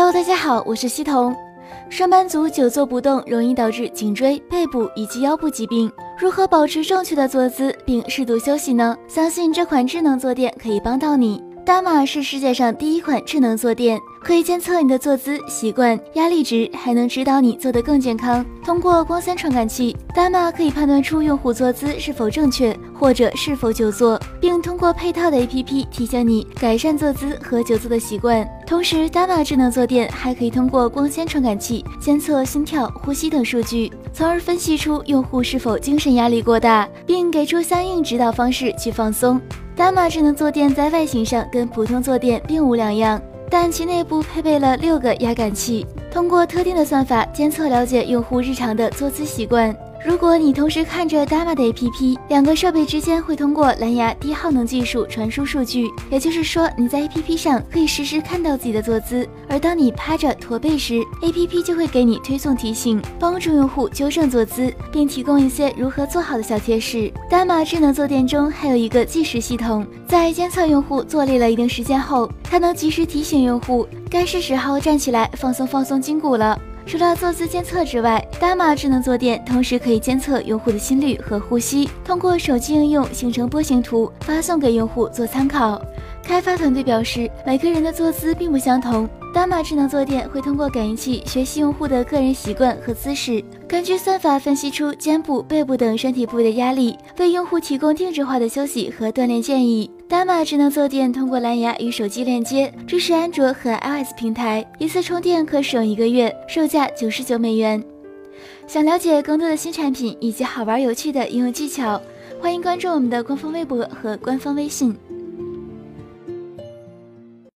Hello，大家好，我是西彤。上班族久坐不动，容易导致颈椎、背部以及腰部疾病。如何保持正确的坐姿并适度休息呢？相信这款智能坐垫可以帮到你。达玛是世界上第一款智能坐垫，可以监测你的坐姿习惯、压力值，还能指导你做得更健康。通过光纤传感器，达玛可以判断出用户坐姿是否正确，或者是否久坐，并通过配套的 APP 提醒你改善坐姿和久坐的习惯。同时，达玛智能坐垫还可以通过光纤传感器监测心跳、呼吸等数据，从而分析出用户是否精神压力过大，并给出相应指导方式去放松。达码智能坐垫在外形上跟普通坐垫并无两样，但其内部配备了六个压感器，通过特定的算法监测了解用户日常的坐姿习惯。如果你同时看着 Dama 的 APP，两个设备之间会通过蓝牙低耗能技术传输数据，也就是说你在 APP 上可以实时看到自己的坐姿，而当你趴着驼背时，APP 就会给你推送提醒，帮助用户纠正坐姿，并提供一些如何做好的小贴士。Dama 智能坐垫中还有一个计时系统，在监测用户坐立了一定时间后，它能及时提醒用户该是时候站起来放松放松筋骨了。除了坐姿监测之外，达玛智能坐垫同时可以监测用户的心率和呼吸，通过手机应用形成波形图，发送给用户做参考。开发团队表示，每个人的坐姿并不相同，达玛智能坐垫会通过感应器学习用户的个人习惯和姿势，根据算法分析出肩部、背部等身体部位的压力，为用户提供定制化的休息和锻炼建议。达玛智能坐垫通过蓝牙与手机链接，支持安卓和 iOS 平台，一次充电可使用一个月，售价九十九美元。想了解更多的新产品以及好玩有趣的应用技巧，欢迎关注我们的官方微博和官方微信。